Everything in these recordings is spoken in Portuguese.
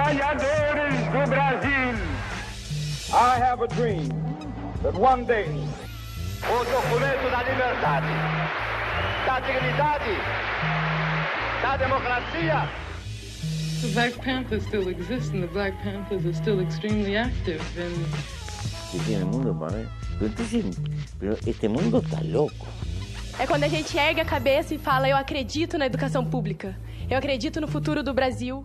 trabalhadores do Brasil. I have a dream that one day o documento da liberdade, da dignidade, da democracia. The Black Panthers still exist and the Black Panthers are still extremely active and tiene el mundo para pero este mundo está louco. É quando a gente ergue a cabeça e fala: Eu acredito na educação pública. Eu acredito no futuro do Brasil.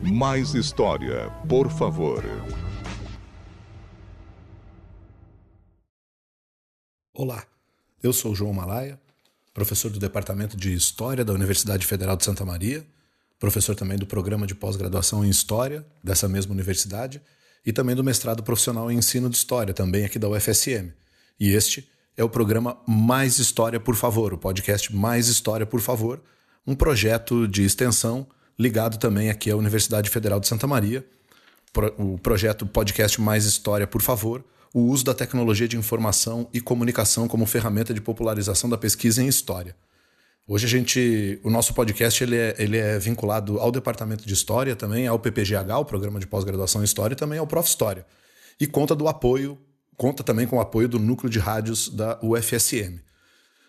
Mais história, por favor. Olá, eu sou João Malaya, professor do Departamento de História da Universidade Federal de Santa Maria, professor também do programa de pós-graduação em História dessa mesma universidade e também do mestrado profissional em ensino de história, também aqui da UFSM. E este é o programa Mais História, por favor, o podcast Mais História, por favor, um projeto de extensão ligado também aqui à Universidade Federal de Santa Maria. O projeto Podcast Mais História, por favor, o uso da tecnologia de informação e comunicação como ferramenta de popularização da pesquisa em história. Hoje a gente, o nosso podcast ele é, ele é vinculado ao Departamento de História, também ao PPGH, o Programa de Pós-Graduação em História, e também ao Prof. História. E conta do apoio, conta também com o apoio do núcleo de rádios da UFSM.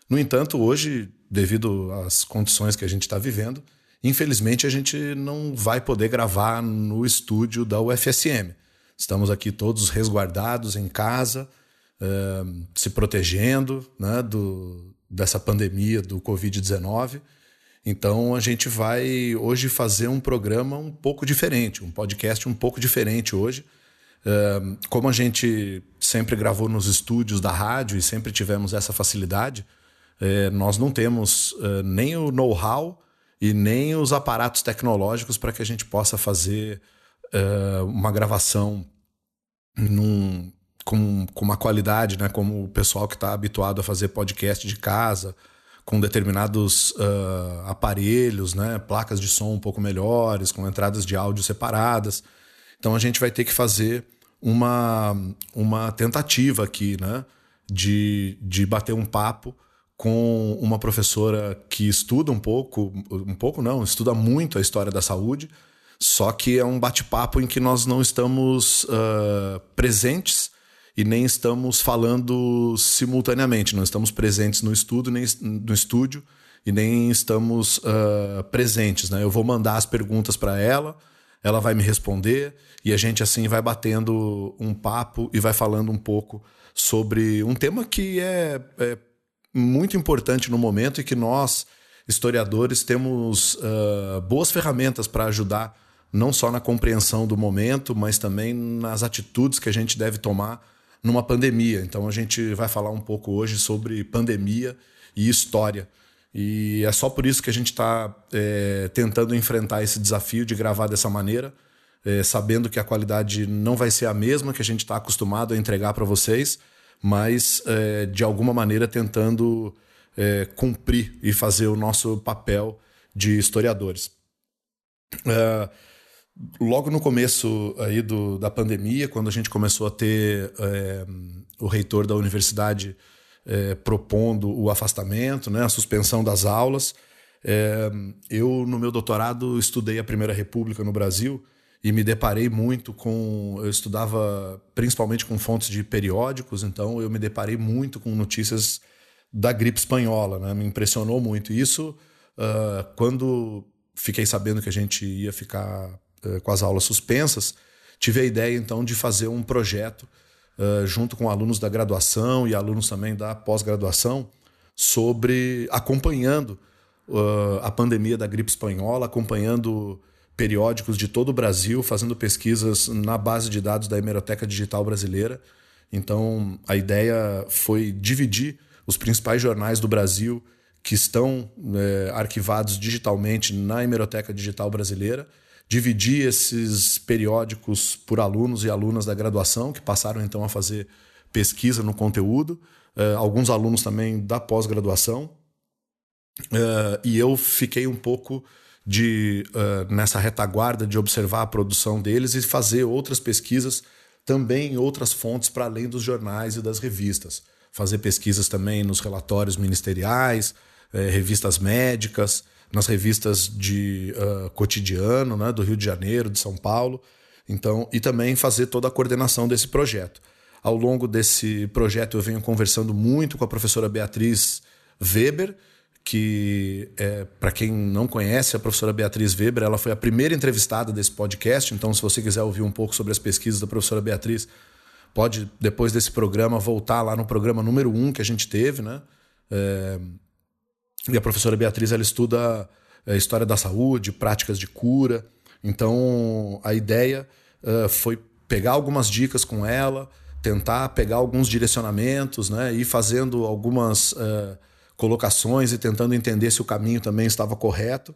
No entanto, hoje, devido às condições que a gente está vivendo, infelizmente a gente não vai poder gravar no estúdio da UFSM. Estamos aqui todos resguardados em casa, uh, se protegendo né, do, dessa pandemia do Covid-19. Então a gente vai hoje fazer um programa um pouco diferente, um podcast um pouco diferente hoje. Uh, como a gente sempre gravou nos estúdios da rádio e sempre tivemos essa facilidade, uh, nós não temos nem o know-how e nem os aparatos tecnológicos para que a gente possa fazer uma gravação num, com, com uma qualidade, né? Como o pessoal que está habituado a fazer podcast de casa, com determinados uh, aparelhos, né? Placas de som um pouco melhores, com entradas de áudio separadas. Então a gente vai ter que fazer uma, uma tentativa aqui, né? De, de bater um papo com uma professora que estuda um pouco, um pouco não, estuda muito a história da saúde, só que é um bate-papo em que nós não estamos uh, presentes e nem estamos falando simultaneamente, não estamos presentes no estudo, nem no estúdio e nem estamos uh, presentes. Né? Eu vou mandar as perguntas para ela, ela vai me responder e a gente assim vai batendo um papo e vai falando um pouco sobre um tema que é, é muito importante no momento e que nós historiadores temos uh, boas ferramentas para ajudar não só na compreensão do momento, mas também nas atitudes que a gente deve tomar numa pandemia. Então a gente vai falar um pouco hoje sobre pandemia e história. E é só por isso que a gente está é, tentando enfrentar esse desafio de gravar dessa maneira, é, sabendo que a qualidade não vai ser a mesma que a gente está acostumado a entregar para vocês, mas é, de alguma maneira tentando é, cumprir e fazer o nosso papel de historiadores. Uh, logo no começo aí do, da pandemia, quando a gente começou a ter é, o reitor da universidade é, propondo o afastamento, né, a suspensão das aulas, é, eu no meu doutorado estudei a Primeira República no Brasil e me deparei muito com, eu estudava principalmente com fontes de periódicos, então eu me deparei muito com notícias da gripe espanhola, né, me impressionou muito. Isso uh, quando fiquei sabendo que a gente ia ficar uh, com as aulas suspensas, tive a ideia então de fazer um projeto uh, junto com alunos da graduação e alunos também da pós-graduação sobre acompanhando uh, a pandemia da gripe espanhola, acompanhando periódicos de todo o Brasil, fazendo pesquisas na base de dados da Hemeroteca Digital Brasileira. Então, a ideia foi dividir os principais jornais do Brasil que estão é, arquivados digitalmente na Hemeroteca Digital Brasileira dividir esses periódicos por alunos e alunas da graduação, que passaram então a fazer pesquisa no conteúdo, uh, alguns alunos também da pós-graduação. Uh, e eu fiquei um pouco de uh, nessa retaguarda de observar a produção deles e fazer outras pesquisas também em outras fontes para além dos jornais e das revistas. Fazer pesquisas também nos relatórios ministeriais, eh, revistas médicas, nas revistas de uh, cotidiano, né, do Rio de Janeiro, de São Paulo. Então, e também fazer toda a coordenação desse projeto. Ao longo desse projeto, eu venho conversando muito com a professora Beatriz Weber, que, é, para quem não conhece, a professora Beatriz Weber, ela foi a primeira entrevistada desse podcast. Então, se você quiser ouvir um pouco sobre as pesquisas da professora Beatriz, pode, depois desse programa, voltar lá no programa número um que a gente teve, né? É, e a professora Beatriz, ela estuda a é, história da saúde, práticas de cura. Então, a ideia uh, foi pegar algumas dicas com ela, tentar pegar alguns direcionamentos, né? Ir fazendo algumas uh, colocações e tentando entender se o caminho também estava correto.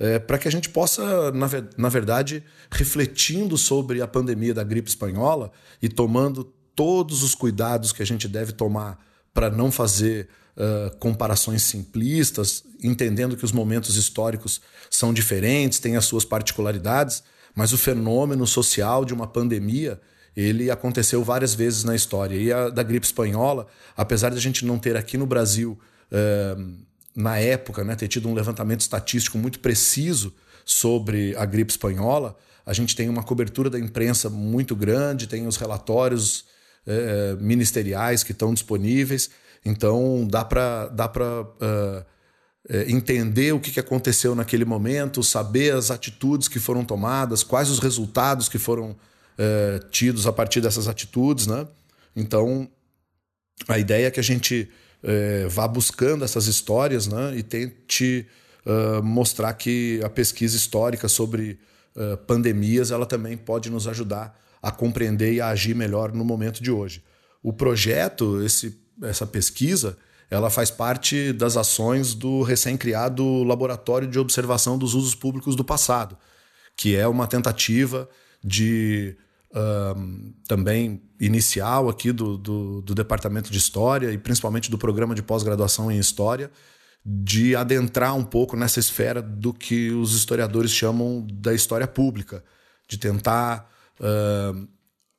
É, para que a gente possa, na, na verdade, refletindo sobre a pandemia da gripe espanhola e tomando todos os cuidados que a gente deve tomar para não fazer uh, comparações simplistas, entendendo que os momentos históricos são diferentes, têm as suas particularidades, mas o fenômeno social de uma pandemia ele aconteceu várias vezes na história. E a da gripe espanhola, apesar de a gente não ter aqui no Brasil, na época, né, ter tido um levantamento estatístico muito preciso sobre a gripe espanhola, a gente tem uma cobertura da imprensa muito grande, tem os relatórios uh, ministeriais que estão disponíveis. Então dá para dá uh, entender o que aconteceu naquele momento, saber as atitudes que foram tomadas, quais os resultados que foram uh, tidos a partir dessas atitudes, né? Então a ideia é que a gente uh, vá buscando essas histórias, né? E tente mostrar que a pesquisa histórica sobre pandemias ela também pode nos ajudar a compreender e a agir melhor no momento de hoje. O projeto, esse essa pesquisa, ela faz parte das ações do recém-criado Laboratório de Observação dos Usos Públicos do Passado, que é uma tentativa de também inicial aqui do, do, do, Departamento de História e principalmente do programa de pós-graduação em História, de adentrar um pouco nessa esfera do que os historiadores chamam da história pública, de tentar uh,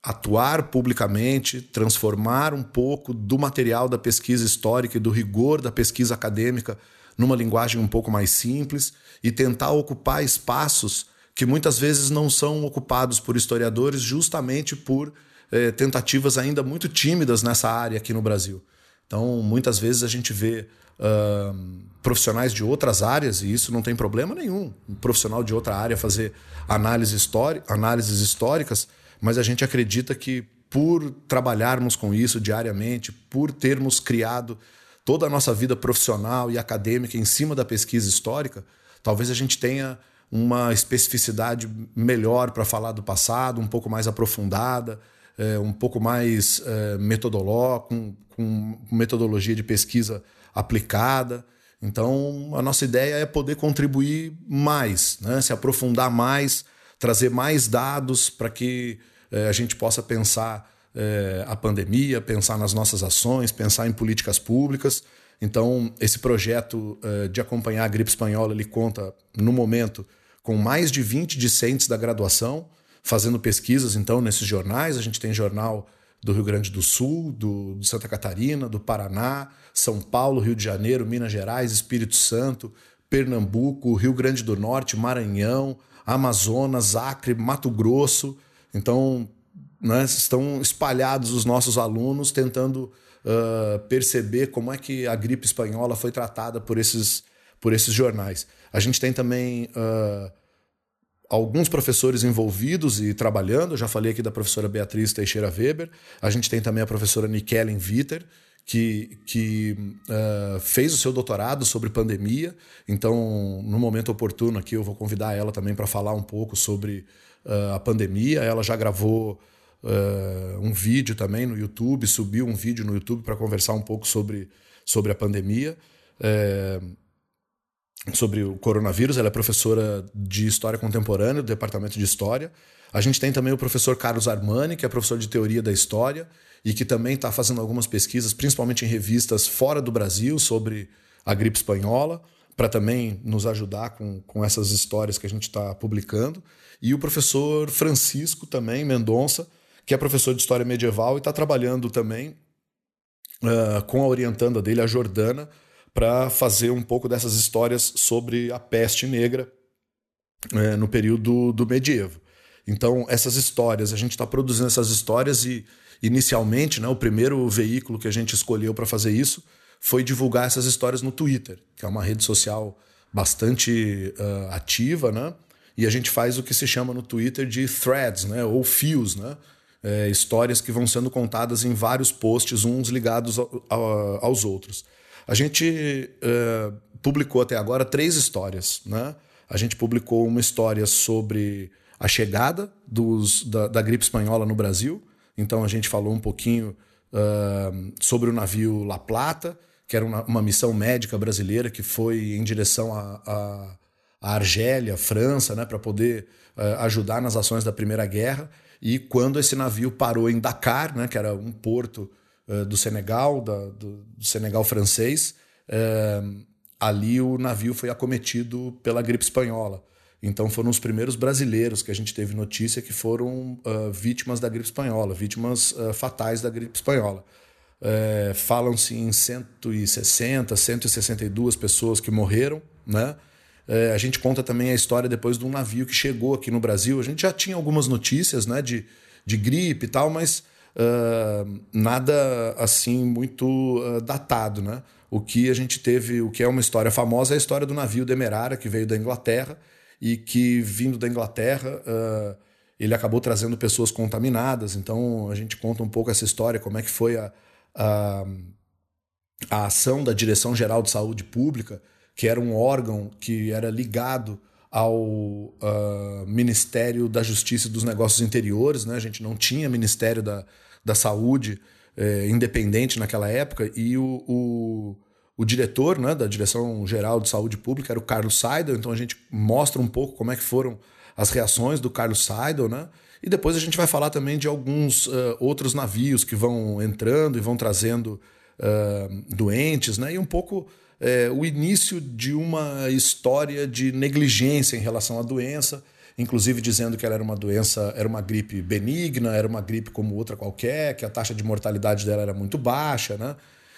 atuar publicamente, transformar um pouco do material da pesquisa histórica e do rigor da pesquisa acadêmica numa linguagem um pouco mais simples e tentar ocupar espaços que muitas vezes não são ocupados por historiadores justamente por eh, tentativas ainda muito tímidas nessa área aqui no Brasil. Então, muitas vezes a gente vê uh, profissionais de outras áreas, e isso não tem problema nenhum, um profissional de outra área fazer análise análises históricas, mas a gente acredita que por trabalharmos com isso diariamente, por termos criado toda a nossa vida profissional e acadêmica em cima da pesquisa histórica, talvez a gente tenha uma especificidade melhor para falar do passado, um pouco mais aprofundada, é, um pouco mais é, metodológica, com, com metodologia de pesquisa aplicada. Então, a nossa ideia é poder contribuir mais, né? se aprofundar mais, trazer mais dados para que é, a gente possa pensar é, a pandemia, pensar nas nossas ações, pensar em políticas públicas. Então, esse projeto é, de acompanhar a gripe espanhola, ele conta, no momento, com mais de 20 discentes da graduação, fazendo pesquisas, então, nesses jornais. A gente tem jornal do Rio Grande do Sul, do, de Santa Catarina, do Paraná, São Paulo, Rio de Janeiro, Minas Gerais, Espírito Santo, Pernambuco, Rio Grande do Norte, Maranhão, Amazonas, Acre, Mato Grosso, então, né, estão espalhados os nossos alunos tentando uh, perceber como é que a gripe espanhola foi tratada por esses, por esses jornais. A gente tem também uh, alguns professores envolvidos e trabalhando. Eu já falei aqui da professora Beatriz Teixeira Weber. A gente tem também a professora Nikellen Viter, que, que uh, fez o seu doutorado sobre pandemia. Então, no momento oportuno aqui, eu vou convidar ela também para falar um pouco sobre uh, a pandemia. Ela já gravou uh, um vídeo também no YouTube, subiu um vídeo no YouTube para conversar um pouco sobre, sobre a pandemia. Sobre o coronavírus, ela é professora de História Contemporânea do Departamento de História. A gente tem também o professor Carlos Armani, que é professor de Teoria da História e que também está fazendo algumas pesquisas, principalmente em revistas fora do Brasil, sobre a gripe espanhola, para também nos ajudar com, com essas histórias que a gente está publicando e o professor Francisco também, Mendonça, que é professor de História Medieval e está trabalhando também uh, com a orientanda dele, a Jordana, para fazer um pouco dessas histórias sobre a peste negra é, no período do medievo. Então, essas histórias, a gente está produzindo essas histórias e, inicialmente, né, o primeiro veículo que a gente escolheu para fazer isso foi divulgar essas histórias no Twitter, que é uma rede social bastante uh, ativa, né? E a gente faz o que se chama no Twitter de threads, né? Ou fios, né? É, histórias que vão sendo contadas em vários posts, uns ligados ao, ao, aos outros. A gente uh, publicou até agora três histórias, né? A gente publicou uma história sobre a chegada dos, da, da gripe espanhola no Brasil. Então a gente falou um pouquinho uh, sobre o navio La Plata, que era uma, uma, missão médica brasileira que foi em direção a, a, a Argélia, França, né, para poder uh, ajudar nas ações da Primeira Guerra. E quando esse navio parou em Dakar, né, que era um porto uh, do Senegal, da, do, do, Senegal francês, ali o navio foi acometido pela gripe espanhola. Então foram os primeiros brasileiros que a gente teve notícia que foram uh, vítimas da gripe espanhola, vítimas fatais da gripe espanhola. Falam-se em 160, 162 pessoas que morreram, né? A gente conta também a história depois de um navio que chegou aqui no Brasil. A gente já tinha algumas notícias né, de, de gripe e tal, mas uh, nada assim muito uh, datado. Né? O que a gente teve, o que é uma história famosa, é a história do navio Demerara, que veio da Inglaterra e que, vindo da Inglaterra, uh, ele acabou trazendo pessoas contaminadas. Então, a gente conta um pouco essa história, como é que foi a, a, a ação da Direção Geral de Saúde Pública, que era um órgão que era ligado ao uh, Ministério da Justiça e dos Negócios Interiores. Né? A gente não tinha Ministério da, da Saúde eh, independente naquela época, e o, o o diretor né, da Direção Geral de Saúde Pública era o Carlos Seidel, então a gente mostra um pouco como é que foram as reações do Carlos Seidel, né? E depois a gente vai falar também de alguns uh, outros navios que vão entrando e vão trazendo uh, doentes, né? E um pouco uh, o início de uma história de negligência em relação à doença, inclusive dizendo que ela era uma doença, era uma gripe benigna, era uma gripe como outra qualquer, que a taxa de mortalidade dela era muito baixa, né?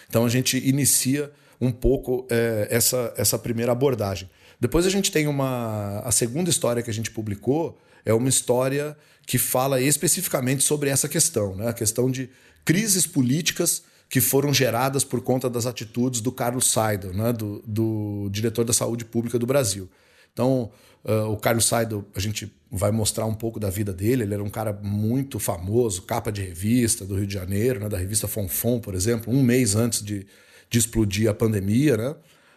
Então a gente inicia um pouco é, essa, essa primeira abordagem. Depois a gente tem uma. A segunda história que a gente publicou é uma história que fala especificamente sobre essa questão, né? a questão de crises políticas que foram geradas por conta das atitudes do Carlos Seidel, né? do, do diretor da saúde pública do Brasil. Então, uh, o Carlos Seidel, a gente vai mostrar um pouco da vida dele. Ele era um cara muito famoso, capa de revista do Rio de Janeiro, né? da revista Fonfon, por exemplo, um mês antes de, de explodir a pandemia, né?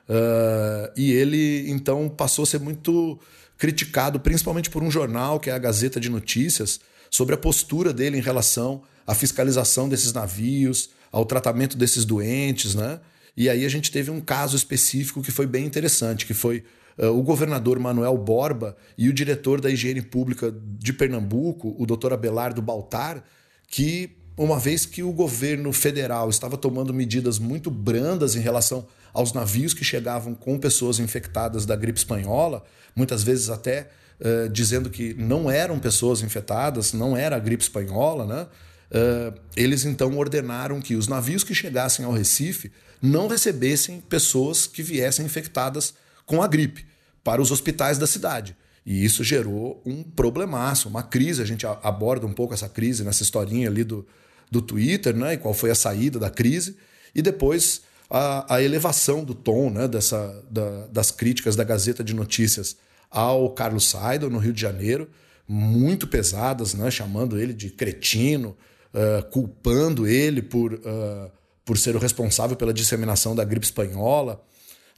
Uh, e ele então passou a ser muito criticado, principalmente por um jornal que é a Gazeta de Notícias, sobre a postura dele em relação à fiscalização desses navios, ao tratamento desses doentes, né? E aí a gente teve um caso específico que foi bem interessante, que foi uh, o governador Manuel Borba e o diretor da Higiene Pública de Pernambuco, o doutor Abelardo Baltar, que uma vez que o governo federal estava tomando medidas muito brandas em relação aos navios que chegavam com pessoas infectadas da gripe espanhola, muitas vezes até uh, dizendo que não eram pessoas infectadas, não era a gripe espanhola, né? Uh, eles então ordenaram que os navios que chegassem ao Recife não recebessem pessoas que viessem infectadas com a gripe para os hospitais da cidade. E isso gerou um problemaço, uma crise. A gente aborda um pouco essa crise nessa historinha ali do, do Twitter, né? E qual foi a saída da crise. E depois a, a elevação do tom né? Dessa, da, das críticas da Gazeta de Notícias ao Carlos Seidel, no Rio de Janeiro, muito pesadas, né? chamando ele de cretino, uh, culpando ele por, uh, por ser o responsável pela disseminação da gripe espanhola.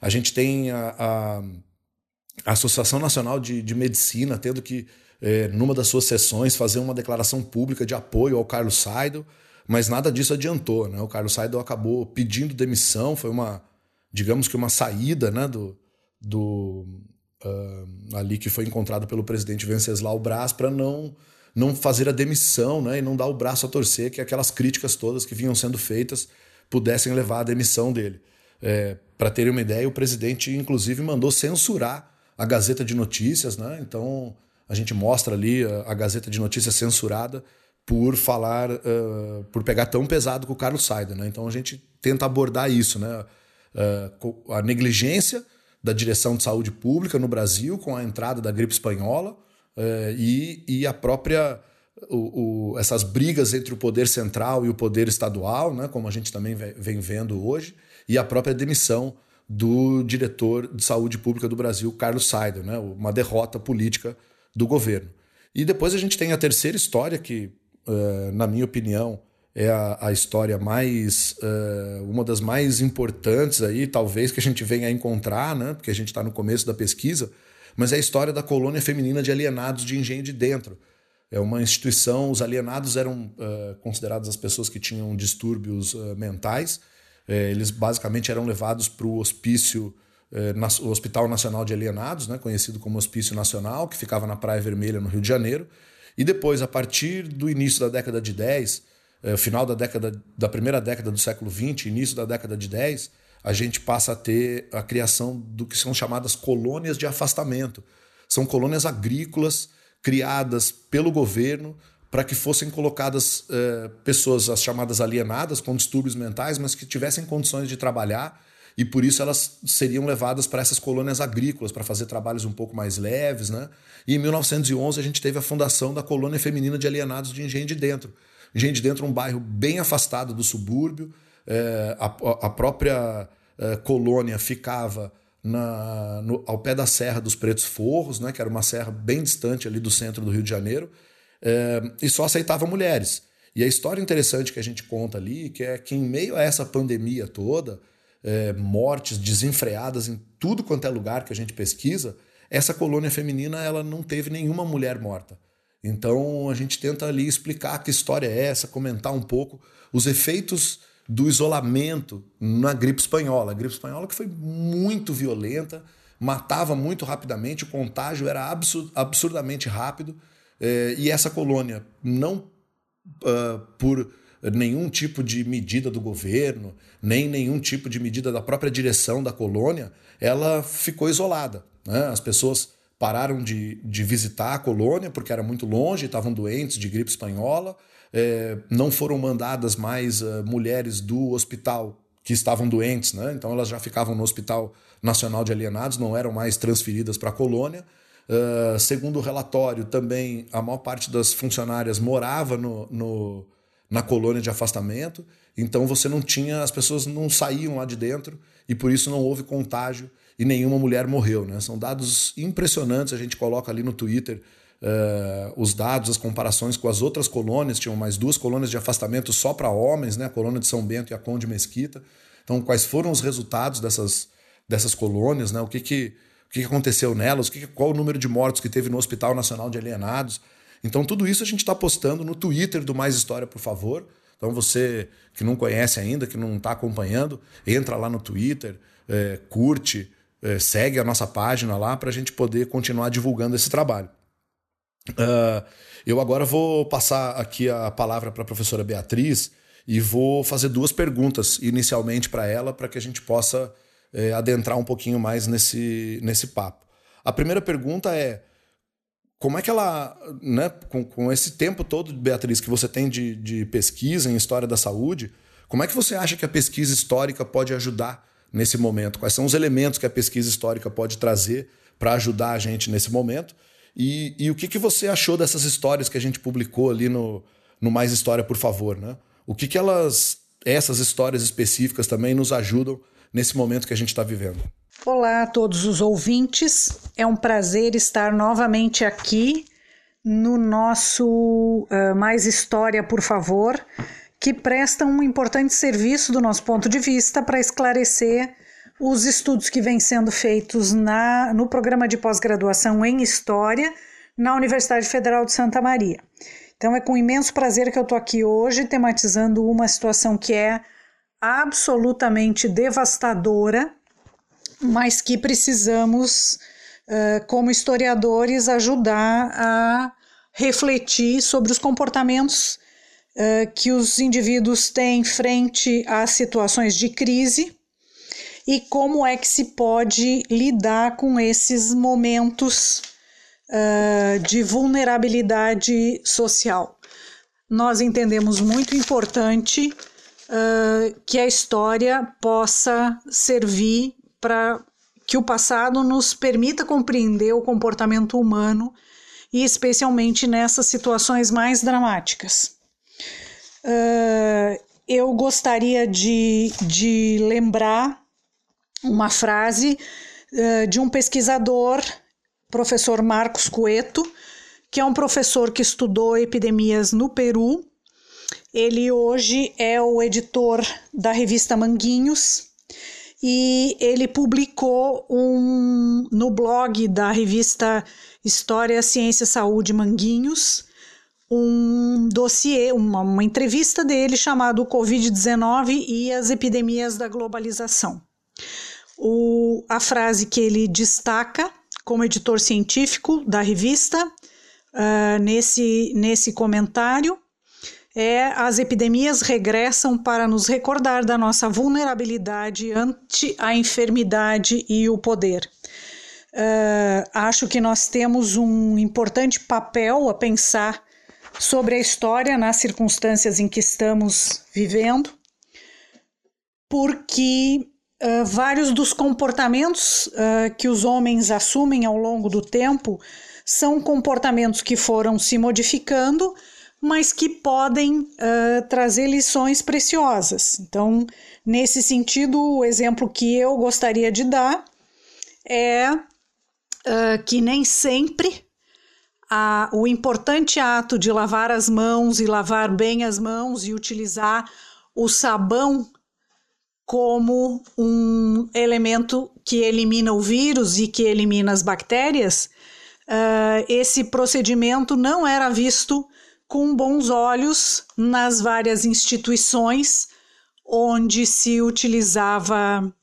A gente tem a, a, Associação Nacional de, de Medicina tendo que, eh, numa das suas sessões, fazer uma declaração pública de apoio ao Carlos Seidel mas nada disso adiantou, né? O Carlos Seidel acabou pedindo demissão, foi uma, digamos que uma saída, né, do, do uh, ali que foi encontrado pelo presidente Venceslau Braz para não não fazer a demissão, né, e não dar o braço a torcer que aquelas críticas todas que vinham sendo feitas pudessem levar à demissão dele. É, para terem uma ideia, o presidente inclusive mandou censurar a Gazeta de Notícias, né? Então a gente mostra ali a, a Gazeta de Notícias censurada por falar, uh, por pegar tão pesado com o Carlos Saida, né? Então a gente tenta abordar isso, né? uh, a negligência da direção de saúde pública no Brasil com a entrada da gripe espanhola uh, e, e a própria o, o, essas brigas entre o poder central e o poder estadual, né, como a gente também vem vendo hoje, e a própria demissão do diretor de saúde pública do Brasil, Carlos Saider, né, uma derrota política do governo. E depois a gente tem a terceira história, que, uh, na minha opinião, é a, a história mais. Uh, uma das mais importantes aí, talvez, que a gente venha a encontrar, né, porque a gente está no começo da pesquisa, mas é a história da colônia feminina de alienados de Engenho de Dentro. É uma instituição, os alienados eram uh, considerados as pessoas que tinham distúrbios mentais. eles basicamente eram levados para o hospício eh, o Hospital Nacional de Alienados, né, conhecido como Hospício Nacional, que ficava na Praia Vermelha, no Rio de Janeiro. E depois, a partir do início da década de 10, eh, final da década da primeira década do século 20, início da década de 10, a gente passa a ter a criação do que são chamadas colônias de afastamento. São colônias agrícolas criadas pelo governo para que fossem colocadas eh, pessoas, as chamadas alienadas, com distúrbios mentais, mas que tivessem condições de trabalhar e por isso elas seriam levadas para essas colônias agrícolas para fazer trabalhos um pouco mais leves, né? E em 1911 a gente teve a fundação da colônia feminina de alienados de Engenho de Dentro. Engenho de Dentro é um bairro bem afastado do subúrbio, é, a, a, própria é, colônia ficava na, no, ao pé da Serra dos Pretos Forros, né? Que era uma serra bem distante ali do centro do Rio de Janeiro, é, e só aceitava mulheres. E a história interessante que a gente conta ali, que é que em meio a essa pandemia toda, é, mortes desenfreadas em tudo quanto é lugar que a gente pesquisa, essa colônia feminina ela não teve nenhuma mulher morta. Então a gente tenta ali explicar que história é essa, comentar um pouco os efeitos do isolamento na gripe espanhola. A gripe espanhola que foi muito violenta, matava muito rapidamente, o contágio era absurd, absurdamente rápido. É, e essa colônia, não uh, por nenhum tipo de medida do governo, nem nenhum tipo de medida da própria direção da colônia, ela ficou isolada. Né? As pessoas pararam de, de visitar a colônia porque era muito longe, estavam doentes de gripe espanhola, é, não foram mandadas mais uh, mulheres do hospital que estavam doentes, né? então elas já ficavam no Hospital Nacional de Alienados, não eram mais transferidas para a colônia. Uh, segundo o relatório, também a maior parte das funcionárias morava no, no na colônia de afastamento, então você não tinha, as pessoas não saíam lá de dentro e por isso não houve contágio e nenhuma mulher morreu. Né? São dados impressionantes, a gente coloca ali no Twitter uh, os dados, as comparações com as outras colônias, tinham mais duas colônias de afastamento só para homens, né? a colônia de São Bento e a Conde Mesquita. Então, quais foram os resultados dessas, dessas colônias, né? o, que, que, o que aconteceu nelas, o que, qual o número de mortos que teve no Hospital Nacional de Alienados. Então, tudo isso a gente está postando no Twitter do Mais História, por favor. Então, você que não conhece ainda, que não está acompanhando, entra lá no Twitter, é, curte, é, segue a nossa página lá para a gente poder continuar divulgando esse trabalho. Uh, eu agora vou passar aqui a palavra para a professora Beatriz e vou fazer duas perguntas inicialmente para ela, para que a gente possa é, adentrar um pouquinho mais nesse, nesse papo. A primeira pergunta é como é que ela, né, com, com esse tempo todo, Beatriz, que você tem de, de pesquisa em história da saúde, como é que você acha que a pesquisa histórica pode ajudar nesse momento? Quais são os elementos que a pesquisa histórica pode trazer para ajudar a gente nesse momento? E, e, o que, que você achou dessas histórias que a gente publicou ali no, no Mais História, por favor? Né? O que, que elas, essas histórias específicas também nos ajudam nesse momento que a gente está vivendo? Olá a todos os ouvintes, é um prazer estar novamente aqui no nosso uh, Mais História, por favor, que presta um importante serviço do nosso ponto de vista para esclarecer os estudos que vêm sendo feitos na, no programa de pós-graduação em História na Universidade Federal de Santa Maria. Então é com imenso prazer que eu estou aqui hoje tematizando uma situação que é absolutamente devastadora mas que precisamos, como historiadores, ajudar a refletir sobre os comportamentos uh, que os indivíduos têm frente a situações de crise e como é que se pode lidar com esses momentos uh, de vulnerabilidade social. Nós entendemos muito importante uh, que a história possa servir para que o passado nos permita compreender o comportamento humano e especialmente nessas situações mais dramáticas. Uh, eu gostaria de, de lembrar uma frase uh, de um pesquisador, professor Marcos Cueto, que é um professor que estudou epidemias no Peru. Ele hoje é o editor da revista Manguinhos e ele publicou um, no blog da revista História, Ciência, Saúde Manguinhos um dossiê, uma, uma entrevista dele chamado Covid-19 e as epidemias da globalização. O, a frase que ele destaca como editor científico da revista uh, nesse, nesse comentário é as epidemias regressam para nos recordar da nossa vulnerabilidade ante a enfermidade e o poder. Uh, acho que nós temos um importante papel a pensar sobre a história nas circunstâncias em que estamos vivendo, porque uh, vários dos comportamentos uh, que os homens assumem ao longo do tempo são comportamentos que foram se modificando, mas que podem uh, trazer lições preciosas. Então, nesse sentido, o exemplo que eu gostaria de dar é que nem sempre a, o importante ato de lavar as mãos e lavar bem as mãos e utilizar o sabão como um elemento que elimina o vírus e que elimina as bactérias, uh, esse procedimento não era visto com bons olhos nas várias instituições onde se utilizava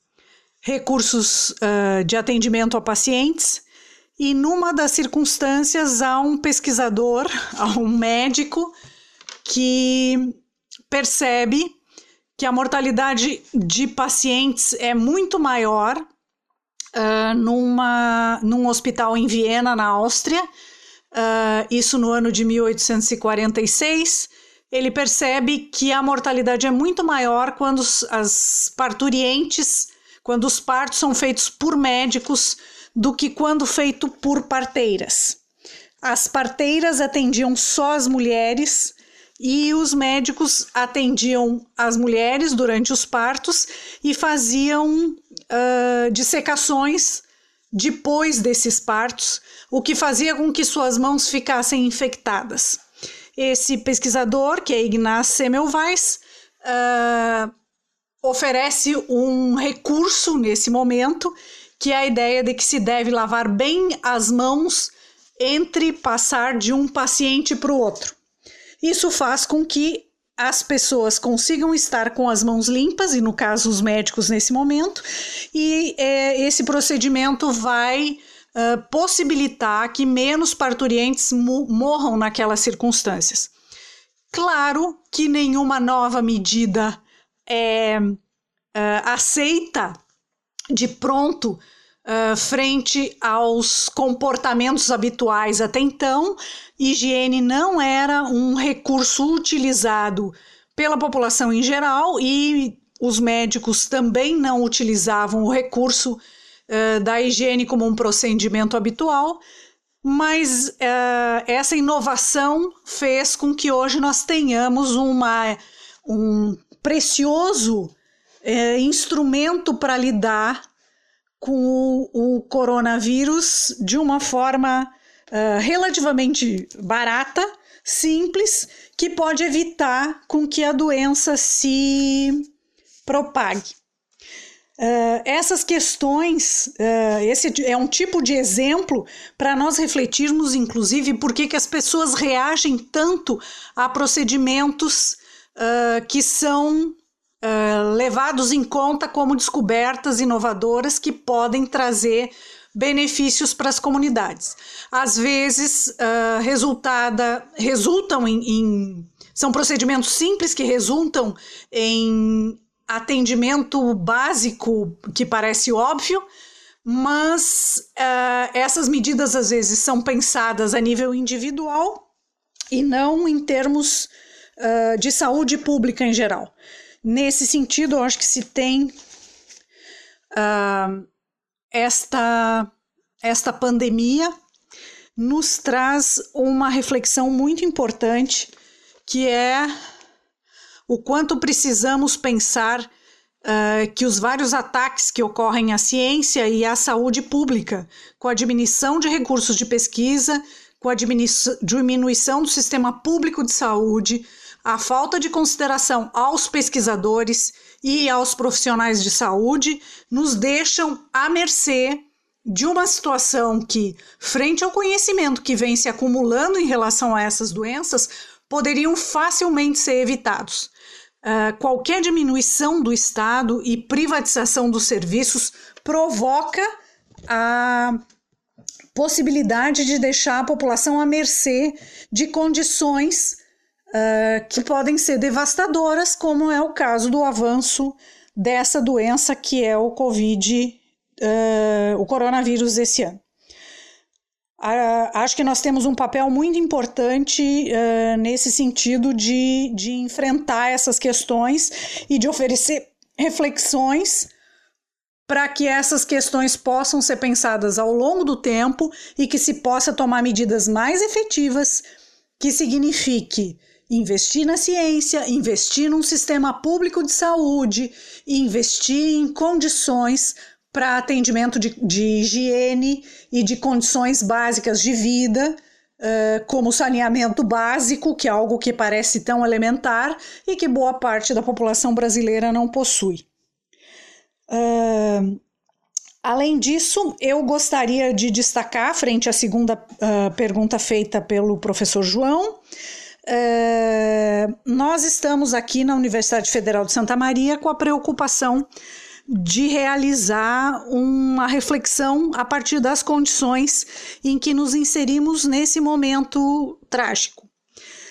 recursos uh, de atendimento a pacientes e numa das circunstâncias há um pesquisador, há um médico que percebe que a mortalidade de pacientes é muito maior uh, numa, num hospital em Viena, na Áustria, uh, isso no ano de 1846. Ele percebe que a mortalidade é muito maior quando as parturientes, quando os partos são feitos por médicos do que quando feito por parteiras. As parteiras atendiam só as mulheres e os médicos atendiam as mulheres durante os partos e faziam uh, dissecações depois desses partos, o que fazia com que suas mãos ficassem infectadas. Esse pesquisador, que é Ignaz Semmelweis, uh, oferece um recurso nesse momento que é a ideia de que se deve lavar bem as mãos entre passar de um paciente para o outro. Isso faz com que as pessoas consigam estar com as mãos limpas, e no caso os médicos nesse momento, e é, esse procedimento vai uh, possibilitar que menos parturientes morram naquelas circunstâncias. Claro que nenhuma nova medida é uh, aceita de pronto uh, frente aos comportamentos habituais. Até então, higiene não era um recurso utilizado pela população em geral e os médicos também não utilizavam o recurso uh, da higiene como um procedimento habitual. Mas uh, essa inovação fez com que hoje nós tenhamos uma, um precioso é, instrumento para lidar com o, o, coronavírus de uma forma uh, relativamente barata, simples, que pode evitar com que a doença se propague. Uh, essas questões, uh, esse é um tipo de exemplo para nós refletirmos, inclusive, por que, que as pessoas reagem tanto a procedimentos uh, que são uh, levados em conta como descobertas inovadoras que podem trazer benefícios para as comunidades. Às vezes, uh, resultada, resultam em, em, São procedimentos simples que resultam em atendimento básico que parece óbvio, mas uh, essas medidas às vezes são pensadas a nível individual e não em termos uh, de saúde pública em geral. Nesse sentido, eu acho que se tem uh, esta, esta pandemia nos traz uma reflexão muito importante, que é o quanto precisamos pensar uh, que os vários ataques que ocorrem à ciência e à saúde pública, com a diminuição de recursos de pesquisa, com a diminuição do sistema público de saúde, a falta de consideração aos pesquisadores e aos profissionais de saúde nos deixam à mercê de uma situação que, frente ao conhecimento que vem se acumulando em relação a essas doenças, poderiam facilmente ser evitados. Uh, qualquer diminuição do Estado e privatização dos serviços provoca a possibilidade de deixar a população à mercê de condições uh, que podem ser devastadoras, como é o caso do avanço dessa doença que é o Covid, uh, o coronavírus esse ano. Uh, acho que nós temos um papel muito importante uh, nesse sentido de, de enfrentar essas questões e de oferecer reflexões para que essas questões possam ser pensadas ao longo do tempo e que se possa tomar medidas mais efetivas, que signifique investir na ciência, investir num sistema público de saúde, investir em condições para atendimento de, de, higiene e de condições básicas de vida, uh, como saneamento básico, que é algo que parece tão elementar e que boa parte da população brasileira não possui. Uh, além disso, eu gostaria de destacar, frente à segunda uh, pergunta feita pelo professor João, é, nós estamos aqui na Universidade Federal de Santa Maria com a preocupação de realizar uma reflexão a partir das condições em que nos inserimos nesse momento trágico.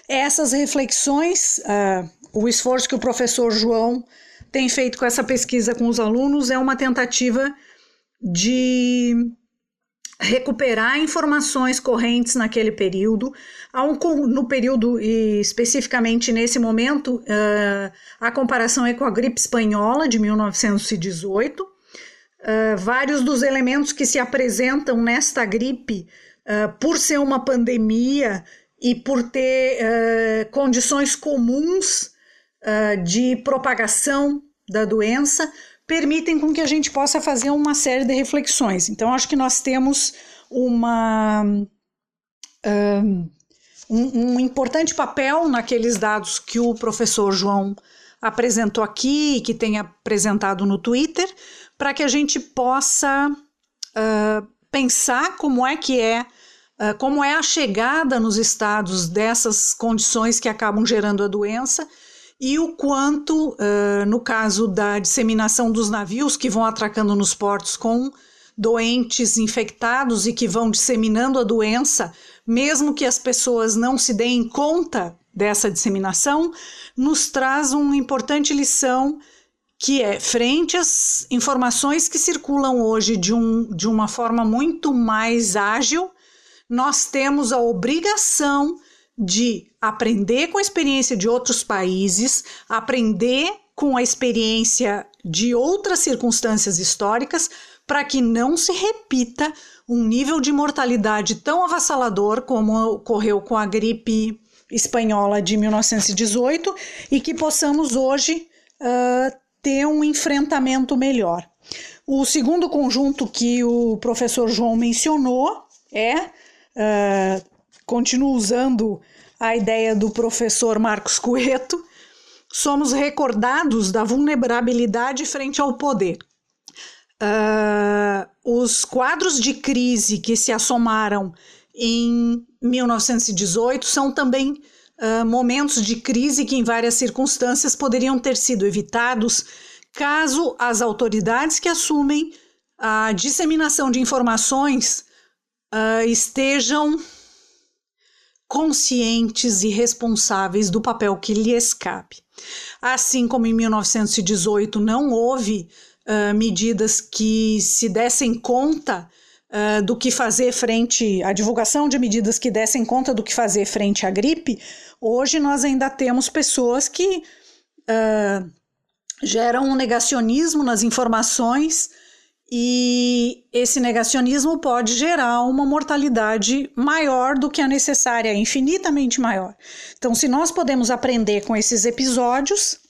Essas reflexões, uh, o esforço que o professor João tem feito com essa pesquisa com os alunos é uma tentativa de recuperar informações correntes naquele período. No período, e especificamente nesse momento, uh, a comparação é com a gripe espanhola de 1918. Uh, eh, vários dos elementos que se apresentam nesta gripe, uh, por ser uma pandemia e por ter condições comuns de propagação da doença, permitem com que a gente possa fazer uma série de reflexões. Então, acho que nós temos uma, um, um importante papel naqueles dados que o professor João apresentou aqui e que tem apresentado no Twitter, para que a gente possa uh, pensar como é que é, uh, como é a chegada nos estados dessas condições que acabam gerando a doença e o quanto, uh, no caso da disseminação dos navios que vão atracando nos portos com doentes infectados e que vão disseminando a doença, mesmo que as pessoas não se deem conta dessa disseminação, nos traz uma importante lição que é frente às informações que circulam hoje de, um, de uma forma muito mais ágil, nós temos a obrigação de aprender com a experiência de outros países, aprender com a experiência de outras circunstâncias históricas, para que não se repita um nível de mortalidade tão avassalador como ocorreu com a gripe espanhola de 1918 e que possamos hoje uh, ter um enfrentamento melhor. O segundo conjunto que o professor João mencionou é uh, continuo usando a ideia do professor Marcos Cueto, somos recordados da vulnerabilidade frente ao poder. Uh, os quadros de crise que se assomaram em 1918 são também uh, momentos de crise que, em várias circunstâncias, poderiam ter sido evitados caso as autoridades que assumem a disseminação de informações uh, estejam conscientes e responsáveis do papel que lhes cabe. Assim como em 1918 não houve uh, medidas que se dessem conta uh, do que fazer frente à divulgação de medidas que dessem conta do que fazer frente à gripe, hoje nós ainda temos pessoas que uh, geram um negacionismo nas informações e esse negacionismo pode gerar uma mortalidade maior do que a necessária, infinitamente maior. Então, se nós podemos aprender com esses episódios,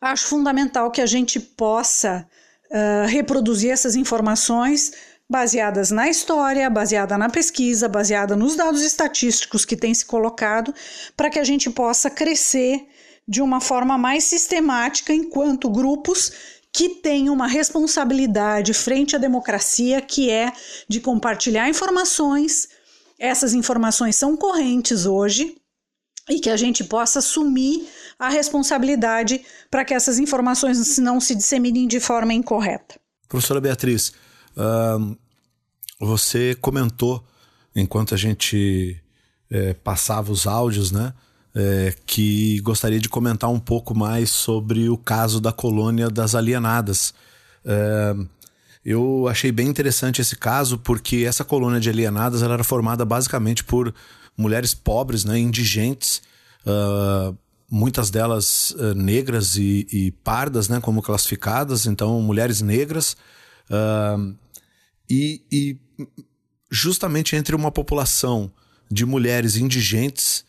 acho fundamental que a gente possa uh, reproduzir essas informações baseadas na história, baseada na pesquisa, baseada nos dados estatísticos que têm se colocado, para que a gente possa crescer de uma forma mais sistemática enquanto grupos que têm uma responsabilidade frente à democracia, que é de compartilhar informações. Essas informações são correntes hoje e que a gente possa assumir a responsabilidade para que essas informações não se disseminem de forma incorreta. Professora Beatriz, uh, você comentou enquanto a gente é, passava os áudios, né? É, que gostaria de comentar um pouco mais sobre o caso da colônia das alienadas. É, eu achei bem interessante esse caso porque essa colônia de alienadas era formada basicamente por mulheres pobres, né, indigentes, uh, muitas delas uh, negras e, e, pardas, né, como classificadas, então mulheres negras, uh, e, e justamente entre uma população de mulheres indigentes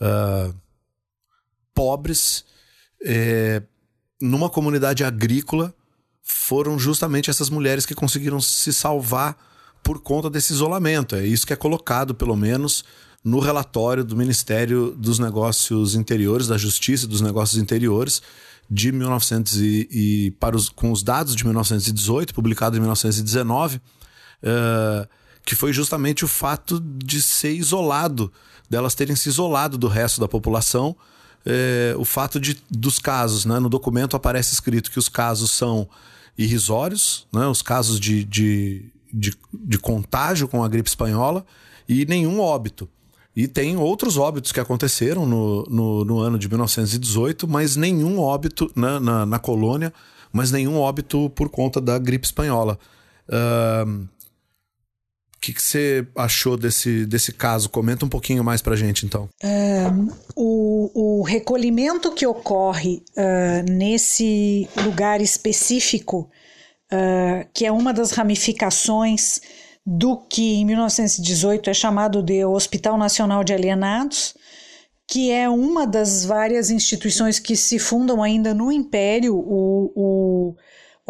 uh, pobres é, numa comunidade agrícola foram justamente essas mulheres que conseguiram se salvar por conta desse isolamento. É isso que é colocado, pelo menos, no relatório do Ministério dos Negócios Interiores, da Justiça e dos Negócios Interiores, de 1900 e, e para os, com os dados de 1918, publicado em 1919, uh, que foi justamente o fato de ser isolado delas terem se isolado do resto da população. É, o fato de, dos casos, né? no documento aparece escrito que os casos são irrisórios, né? os casos de, de, de, de contágio com a gripe espanhola e nenhum óbito. E tem outros óbitos que aconteceram no, no, no, ano de 1918, mas nenhum óbito na, na, na, colônia, mas nenhum óbito por conta da gripe espanhola. Uh, o que, você achou desse, desse caso? Comenta um pouquinho mais para gente, então. É, o, o, recolhimento que ocorre uh, nesse lugar específico, uh, que é uma das ramificações do que em 1918 é chamado de Hospital Nacional de Alienados, que é uma das várias instituições que se fundam ainda no Império. O, o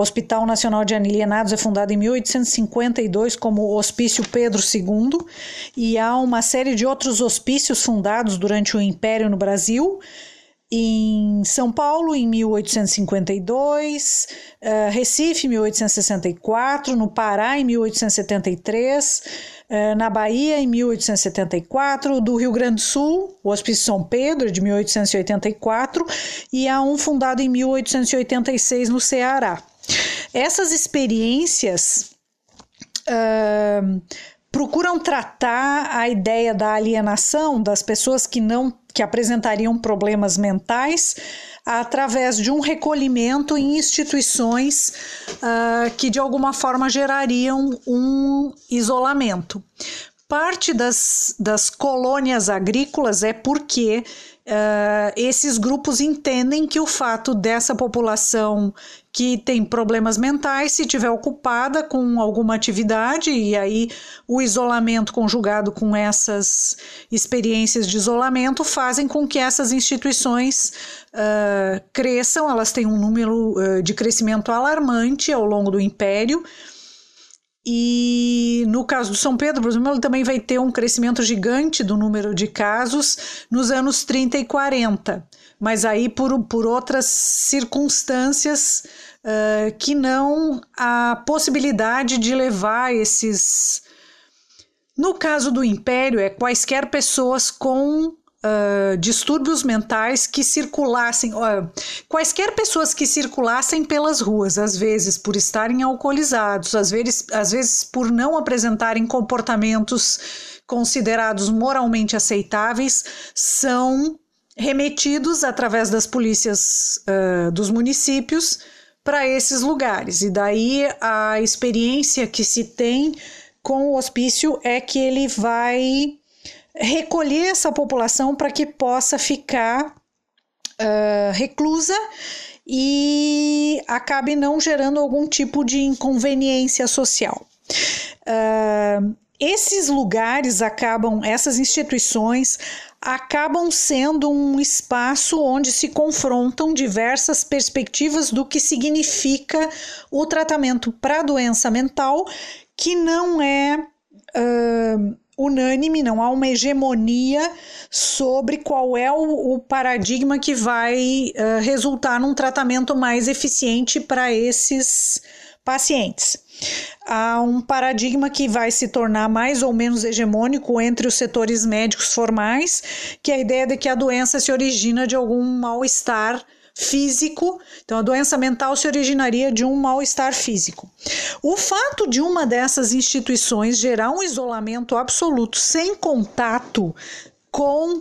o Hospital Nacional de Alienados é fundado em 1852 como Hospício Pedro II e há uma série de outros hospícios fundados durante o Império no Brasil. Em São Paulo, em 1852, uh, Recife, em 1864, no Pará, em 1873, uh, na Bahia, em 1874, do Rio Grande do Sul, o Hospício São Pedro, de 1884, e há um fundado em 1886 no Ceará. Essas experiências uh, procuram tratar a ideia da alienação das pessoas que não que apresentariam problemas mentais através de um recolhimento em instituições uh, que de alguma forma gerariam um isolamento. Parte das, das colônias agrícolas é porque Uh, esses grupos entendem que o fato dessa população que tem problemas mentais, se tiver ocupada com alguma atividade, e aí o isolamento conjugado com essas experiências de isolamento fazem com que essas instituições uh, cresçam, elas têm um número uh, de crescimento alarmante ao longo do império. E no caso do São Pedro, por exemplo, ele também vai ter um crescimento gigante do número de casos nos anos 30 e 40, mas aí por, por outras circunstâncias uh, que não a possibilidade de levar esses. No caso do Império, é quaisquer pessoas com uh, distúrbios mentais que circulassem, uh, quaisquer pessoas que circulassem pelas ruas, às vezes por estarem alcoolizados, às vezes, às vezes por não apresentarem comportamentos considerados moralmente aceitáveis, são remetidos através das polícias uh, dos municípios para esses lugares. E daí a experiência que se tem com o hospício é que ele vai recolher essa população para que possa ficar uh, reclusa e acabe não gerando algum tipo de inconveniência social. Uh, esses lugares acabam, essas instituições acabam sendo um espaço onde se confrontam diversas perspectivas do que significa o tratamento para doença mental, que não é uh, unânime, não há uma hegemonia sobre qual é o, o paradigma que vai uh, resultar num tratamento mais eficiente para esses pacientes. Há um paradigma que vai se tornar mais ou menos hegemônico entre os setores médicos formais, que é a ideia de que a doença se origina de algum mal-estar físico. Então, a doença mental se originaria de um mal-estar físico. O fato de uma dessas instituições gerar um isolamento absoluto, sem contato com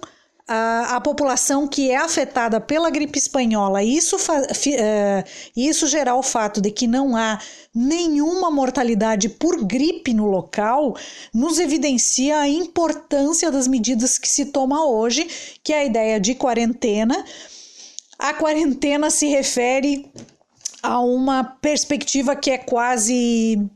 a, população que é afetada pela gripe espanhola, isso, uh, isso gerar o fato de que não há nenhuma mortalidade por gripe no local, nos evidencia a importância das medidas que se toma hoje, que é a ideia de quarentena. A quarentena se refere a uma perspectiva que é quase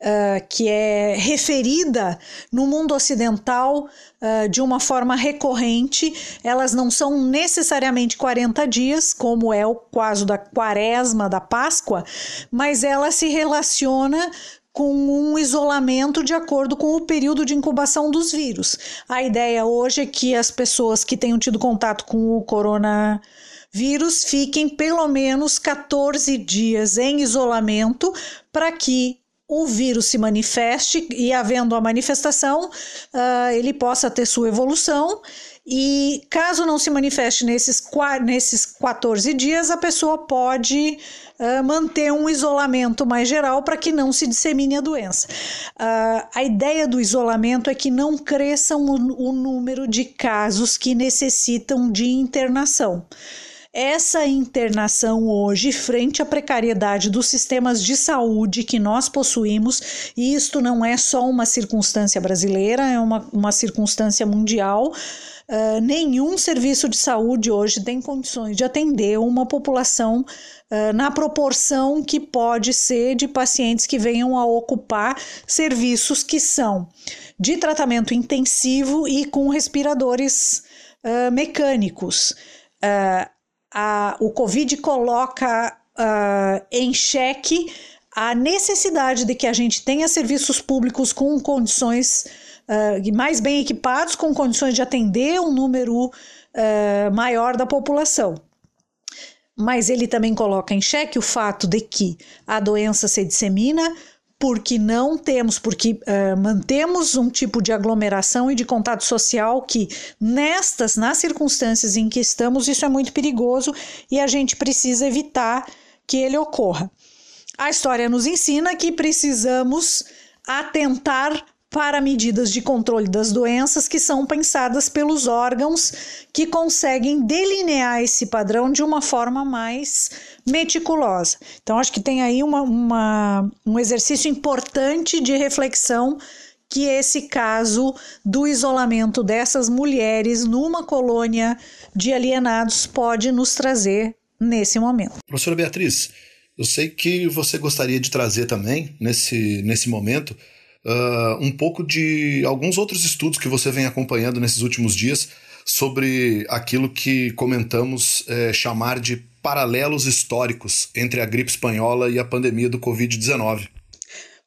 uh, que é referida no mundo ocidental uh, de uma forma recorrente. Elas não são necessariamente 40 dias, como é o caso da quaresma, da Páscoa, mas ela se relaciona com um isolamento de acordo com o período de incubação dos vírus. A ideia hoje é que as pessoas que tenham tido contato com o coronavírus fiquem pelo menos 14 dias em isolamento para que o vírus se manifeste e, havendo a manifestação, uh, ele possa ter sua evolução. E caso não se manifeste nesses, nesses 14 dias, a pessoa pode uh, manter um isolamento mais geral para que não se dissemine a doença. Uh, a ideia do isolamento é que não cresçam o, o número de casos que necessitam de internação. Essa internação hoje, frente à precariedade dos sistemas de saúde que nós possuímos, e isto não é só uma circunstância brasileira, é uma, uma circunstância mundial. Uh, nenhum serviço de saúde hoje tem condições de atender uma população uh, na proporção que pode ser de pacientes que venham a ocupar serviços que são de tratamento intensivo e com respiradores uh, mecânicos. Uh, a, o Covid coloca uh, em xeque a necessidade de que a gente tenha serviços públicos com condições uh, mais bem equipados, com condições de atender um número uh, maior da população. Mas ele também coloca em xeque o fato de que a doença se dissemina porque não temos, porque uh, mantemos um tipo de aglomeração e de contato social que, nestas, nas circunstâncias em que estamos, isso é muito perigoso e a gente precisa evitar que ele ocorra. A história nos ensina que precisamos atentar para medidas de controle das doenças que são pensadas pelos órgãos que conseguem delinear esse padrão de uma forma mais meticulosa. Então, acho que tem aí uma, uma, um exercício importante de reflexão que esse caso do isolamento dessas mulheres numa colônia de alienados pode nos trazer nesse momento. Professora Beatriz, eu sei que você gostaria de trazer também, nesse, nesse momento, uh, um pouco de alguns outros estudos que você vem acompanhando nesses últimos dias sobre aquilo que comentamos é, chamar de paralelos históricos entre a gripe espanhola e a pandemia do Covid-19.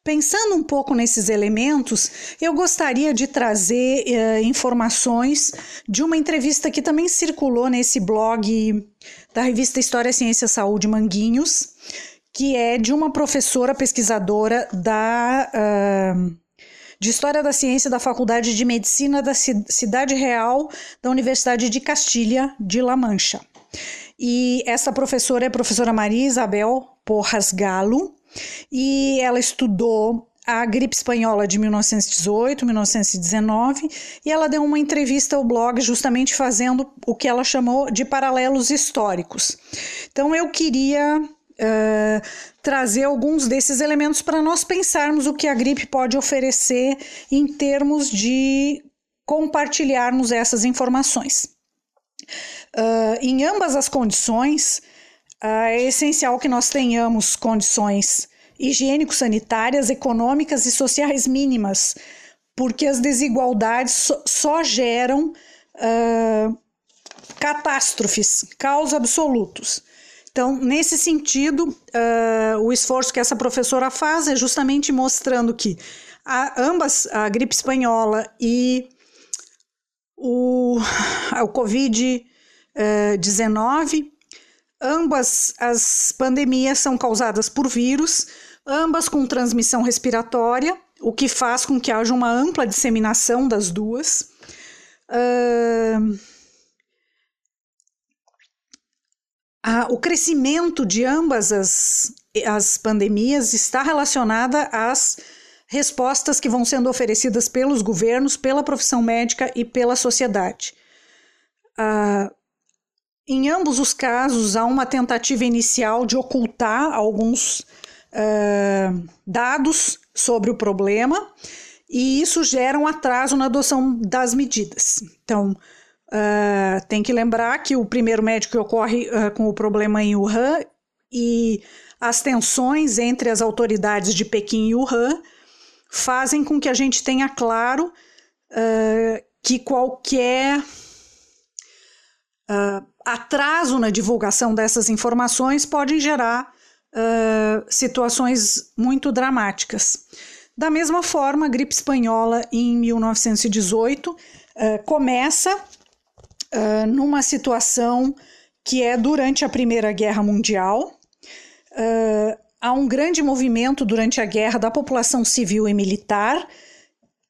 Pensando um pouco nesses elementos, eu gostaria de trazer eh, informações de uma entrevista que também circulou nesse blog da revista História, Ciência, Saúde Manguinhos, que é de uma professora pesquisadora da, uh, de História da Ciência da Faculdade de Medicina da Cidade Real da Universidade de Castilha de La Mancha. E essa professora é a professora Maria Isabel Porras Galo, e ela estudou a gripe espanhola de 1918, 1919, e ela deu uma entrevista ao blog justamente fazendo o que ela chamou de paralelos históricos. Então eu queria uh, trazer alguns desses elementos para nós pensarmos o que a gripe pode oferecer em termos de compartilharmos essas informações. Uh, em ambas as condições, uh, é essencial que nós tenhamos condições higiênico-sanitárias, econômicas e sociais mínimas, porque as desigualdades só, só geram uh, catástrofes, caos absolutos. Então, nesse sentido, uh, o esforço que essa professora faz é justamente mostrando que a, ambas, a gripe espanhola e o, o Covid-19, ambas as pandemias são causadas por vírus, ambas com transmissão respiratória, o que faz com que haja uma ampla disseminação das duas. Uh, a, o crescimento de ambas as, as pandemias está relacionada às respostas que vão sendo oferecidas pelos governos, pela profissão médica e pela sociedade. Uh, em ambos os casos, há uma tentativa inicial de ocultar alguns uh, dados sobre o problema, e isso gera um atraso na adoção das medidas. Então, Uh, tem que lembrar que o primeiro médico ocorre uh, com o problema em Wuhan e as tensões entre as autoridades de Pequim e Wuhan fazem com que a gente tenha claro uh, que qualquer atraso na divulgação dessas informações pode gerar situações muito dramáticas. Da mesma forma, a gripe espanhola em 1918 começa uh, numa situação que é durante a Primeira Guerra Mundial. Uh, há um grande movimento durante a guerra da população civil e militar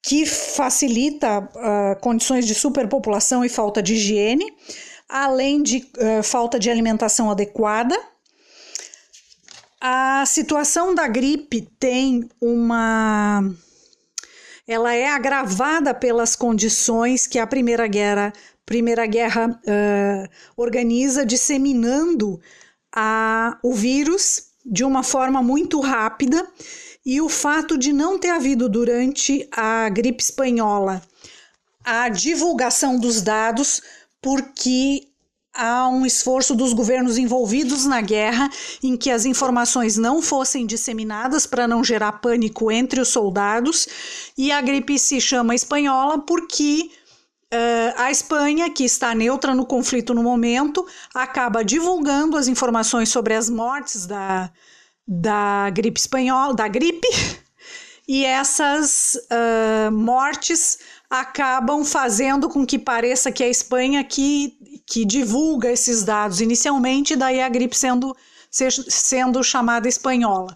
que facilita uh, condições de superpopulação e falta de higiene, além de uh, falta de alimentação adequada. A situação da gripe tem uma. Ela é agravada pelas condições que a Primeira Guerra Primeira Guerra uh, organiza, disseminando a, o vírus de uma forma muito rápida, e o fato de não ter havido durante a gripe espanhola a divulgação dos dados, porque há um esforço dos governos envolvidos na guerra em que as informações não fossem disseminadas para não gerar pânico entre os soldados, e a gripe se chama espanhola porque Uh, a Espanha, que está neutra no conflito no momento, acaba divulgando as informações sobre as mortes da, da gripe espanhola, da gripe, e essas uh, mortes acabam fazendo com que pareça que é a Espanha que, que divulga esses dados inicialmente, daí a gripe sendo, sendo chamada espanhola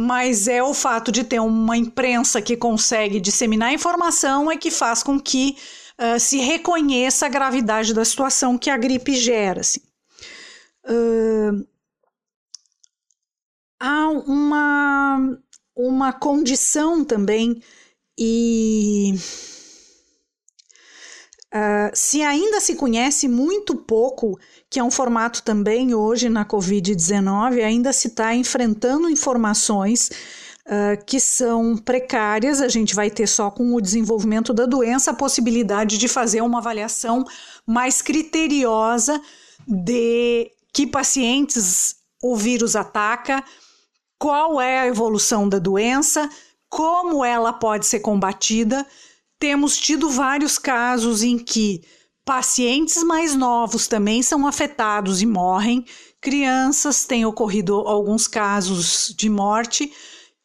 mas é o fato de ter uma imprensa que consegue disseminar informação é que faz com que uh, se reconheça a gravidade da situação que a gripe gera. Assim. Uh, há uma, uma condição também e uh, se ainda se conhece muito pouco, que é um formato também hoje na Covid-19, ainda se está enfrentando informações uh, que são precárias, a gente vai ter só com o desenvolvimento da doença a possibilidade de fazer uma avaliação mais criteriosa de que pacientes o vírus ataca, qual é a evolução da doença, como ela pode ser combatida. Temos tido vários casos em que pacientes mais novos também são afetados e morrem, crianças têm ocorrido alguns casos de morte.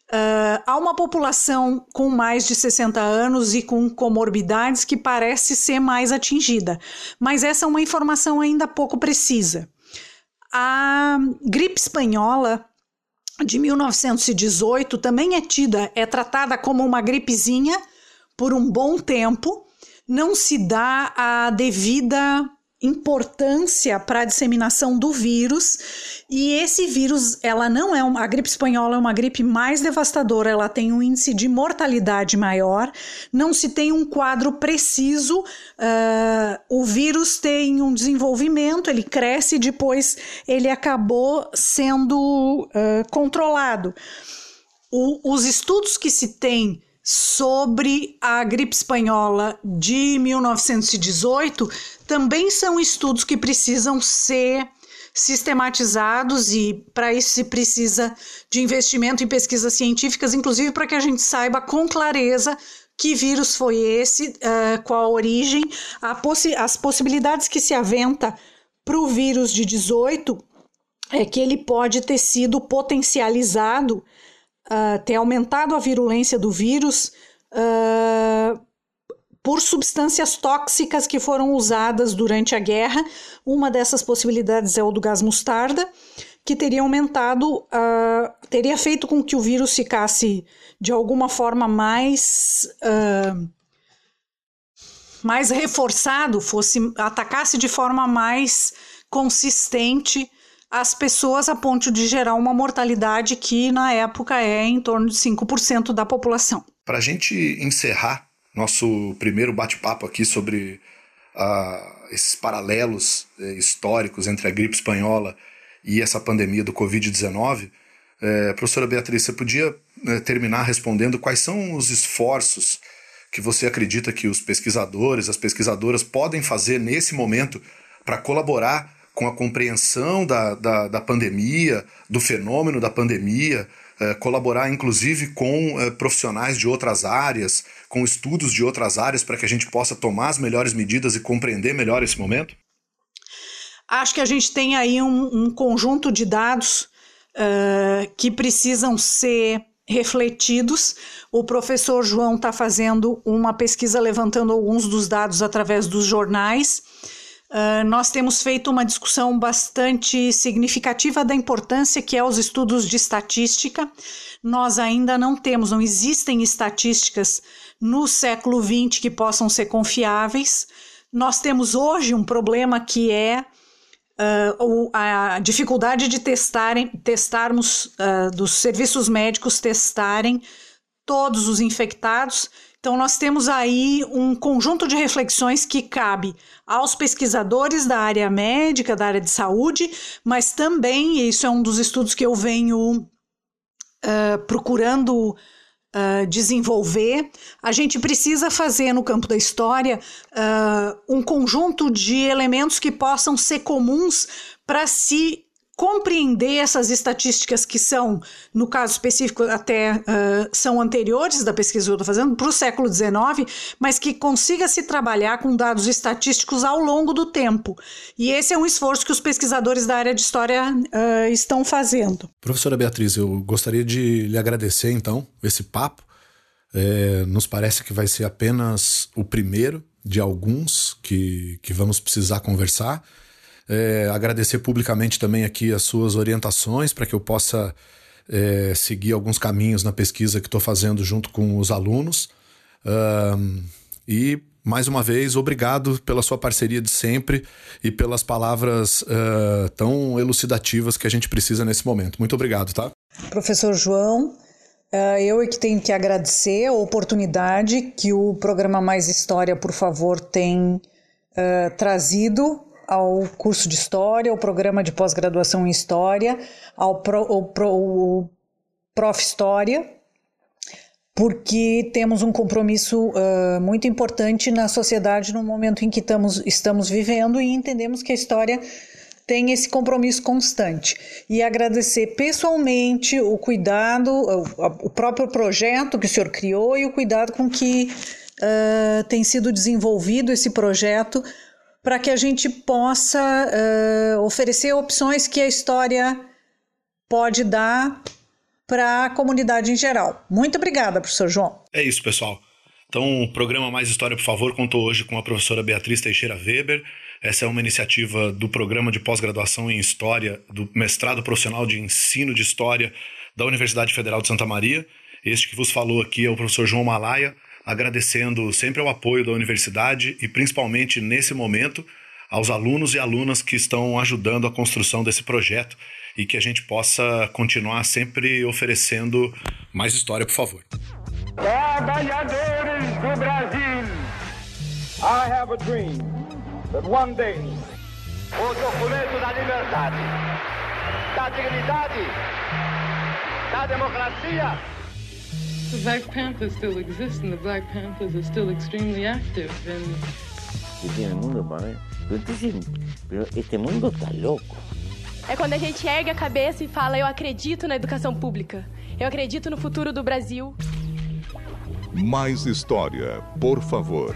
Uh, há uma população com mais de 60 anos e com comorbidades que parece ser mais atingida, mas essa é uma informação ainda pouco precisa. A gripe espanhola de 1918 também é tida, é tratada como uma gripezinha por um bom tempo, não se dá a devida importância para a disseminação do vírus. E esse vírus, ela não é uma, a gripe espanhola é uma gripe mais devastadora, ela tem um índice de mortalidade maior, não se tem um quadro preciso. Uh, o vírus tem um desenvolvimento, ele cresce, depois ele acabou sendo uh, controlado. O, os estudos que se tem sobre a gripe espanhola de 1918 também são estudos que precisam ser sistematizados e para isso se precisa de investimento em pesquisas científicas, inclusive para que a gente saiba com clareza que vírus foi esse, uh, qual a origem, a possi as possibilidades que se aventa para o vírus de 18 é que ele pode ter sido potencializado, uh, ter aumentado a virulência do vírus uh, por substâncias tóxicas que foram usadas durante a guerra. Uma dessas possibilidades é o do gás mostarda, que teria aumentado, uh, teria feito com que o vírus ficasse de alguma forma mais. Uh, mais reforçado, fosse atacasse de forma mais consistente as pessoas a ponto de gerar uma mortalidade que na época é em torno de 5% da população. Para a gente encerrar nosso primeiro bate-papo aqui sobre uh, esses paralelos uh, históricos entre a gripe espanhola e essa pandemia do Covid-19, uh, professora Beatriz, você podia eh, terminar respondendo quais são os esforços que você acredita que os pesquisadores, as pesquisadoras podem fazer nesse momento para colaborar com a compreensão da, da, da pandemia, do fenômeno da pandemia, eh, colaborar inclusive com eh, profissionais de outras áreas, com estudos de outras áreas, para que a gente possa tomar as melhores medidas e compreender melhor esse momento? Acho que a gente tem aí um, um conjunto de dados uh, que precisam ser refletidos. O professor João está fazendo uma pesquisa levantando alguns dos dados através dos jornais. Uh, nós temos feito uma discussão bastante significativa da importância que é os estudos de estatística. Nós ainda não temos, não existem estatísticas no século XX que possam ser confiáveis. Nós temos hoje um problema que é uh, a dificuldade de testarem, testarmos, uh, dos serviços médicos testarem todos os infectados. Então, nós temos aí um conjunto de reflexões que cabe aos pesquisadores da área médica, da área de saúde, mas também, e isso é um dos estudos que eu venho uh, procurando uh, desenvolver, a gente precisa fazer no campo da história uh, um conjunto de elementos que possam ser comuns para se compreender essas estatísticas que são, no caso específico, até uh, são anteriores da pesquisa que eu estou fazendo, para o século XIX, mas que consiga se trabalhar com dados estatísticos ao longo do tempo. E esse é um esforço que os pesquisadores da área de história uh, estão fazendo. Professora Beatriz, eu gostaria de lhe agradecer, então, esse papo. É, nos parece que vai ser apenas o primeiro de alguns que, que vamos precisar conversar. É, agradecer publicamente também aqui as suas orientações para que eu possa é, seguir alguns caminhos na pesquisa que estou fazendo junto com os alunos. Um, e mais uma vez, obrigado pela sua parceria de sempre e pelas palavras uh, tão elucidativas que a gente precisa nesse momento. Muito obrigado, tá? Professor João, uh, eu é que tenho que agradecer a oportunidade que o programa Mais História, por favor, tem uh, trazido ao curso de História, ao programa de pós-graduação em História, ao, pro, pro, Prof. História, porque temos um compromisso uh, muito importante na sociedade no momento em que estamos, estamos vivendo e entendemos que a história tem esse compromisso constante. E agradecer pessoalmente o cuidado, o, o próprio projeto que o senhor criou e o cuidado com que uh, tem sido desenvolvido esse projeto para que a gente possa uh, oferecer opções que a história pode dar para a comunidade em geral. Muito obrigada, professor João. É isso, pessoal. Então, o programa Mais História, por favor, contou hoje com a professora Beatriz Teixeira Weber. Essa é uma iniciativa do programa de pós-graduação em História, do mestrado profissional de ensino de História da Universidade Federal de Santa Maria. Este que vos falou aqui é o professor João Malaia agradecendo sempre o apoio da universidade e principalmente nesse momento aos alunos e alunas que estão ajudando a construção desse projeto e que a gente possa continuar sempre oferecendo mais história, por favor. Trabalhadores do Brasil, I have a dream that one day o documento da liberdade, da dignidade, da democracia The Black Panthers still exist, and the Black Panthers are still extremely active. And ¿Qué tiene el mundo pero este mundo está loco. É quando a gente ergue a cabeça e fala: Eu acredito na educação pública. Eu acredito no futuro do Brasil. Mais história, por favor.